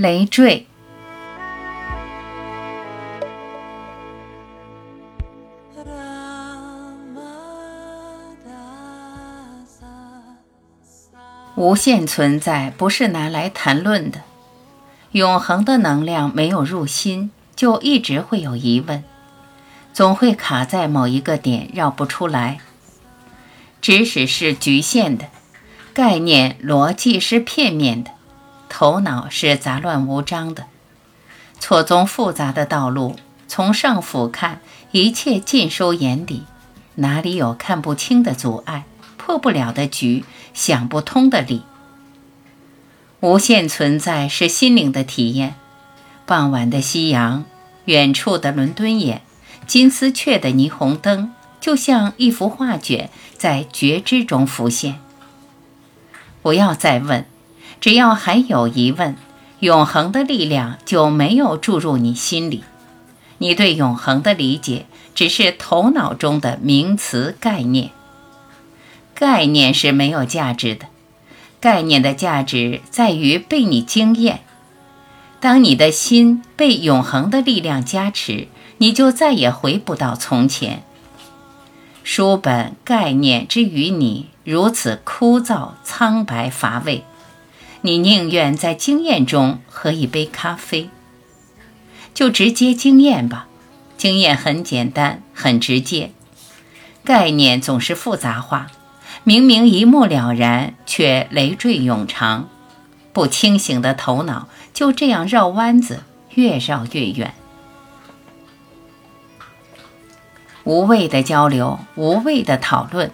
累赘。无限存在不是拿来谈论的，永恒的能量没有入心，就一直会有疑问，总会卡在某一个点绕不出来。知识是局限的，概念逻辑是片面的，头脑是杂乱无章的，错综复杂的道路，从上俯瞰，一切尽收眼底，哪里有看不清的阻碍？破不了的局，想不通的理。无限存在是心灵的体验。傍晚的夕阳，远处的伦敦眼，金丝雀的霓虹灯，就像一幅画卷，在觉知中浮现。不要再问，只要还有疑问，永恒的力量就没有注入你心里。你对永恒的理解，只是头脑中的名词概念。概念是没有价值的，概念的价值在于被你惊艳。当你的心被永恒的力量加持，你就再也回不到从前。书本概念之于你如此枯燥、苍白、乏味，你宁愿在经验中喝一杯咖啡。就直接经验吧，经验很简单，很直接。概念总是复杂化。明明一目了然，却累赘永长。不清醒的头脑就这样绕弯子，越绕越远。无谓的交流，无谓的讨论，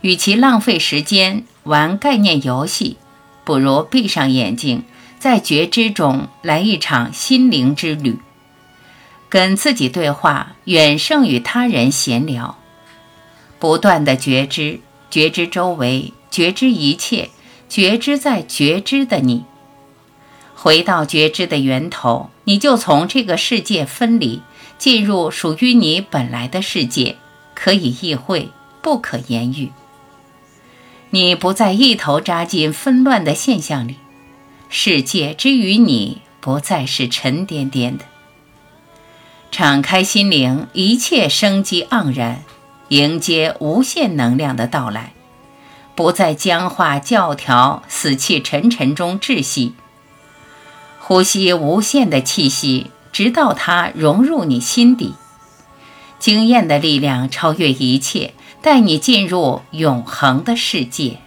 与其浪费时间玩概念游戏，不如闭上眼睛，在觉知中来一场心灵之旅。跟自己对话，远胜与他人闲聊。不断的觉知。觉知周围，觉知一切，觉知在觉知的你。回到觉知的源头，你就从这个世界分离，进入属于你本来的世界，可以意会，不可言喻。你不再一头扎进纷乱的现象里，世界之于你不再是沉甸甸的。敞开心灵，一切生机盎然。迎接无限能量的到来，不在僵化教条、死气沉沉中窒息，呼吸无限的气息，直到它融入你心底。经验的力量超越一切，带你进入永恒的世界。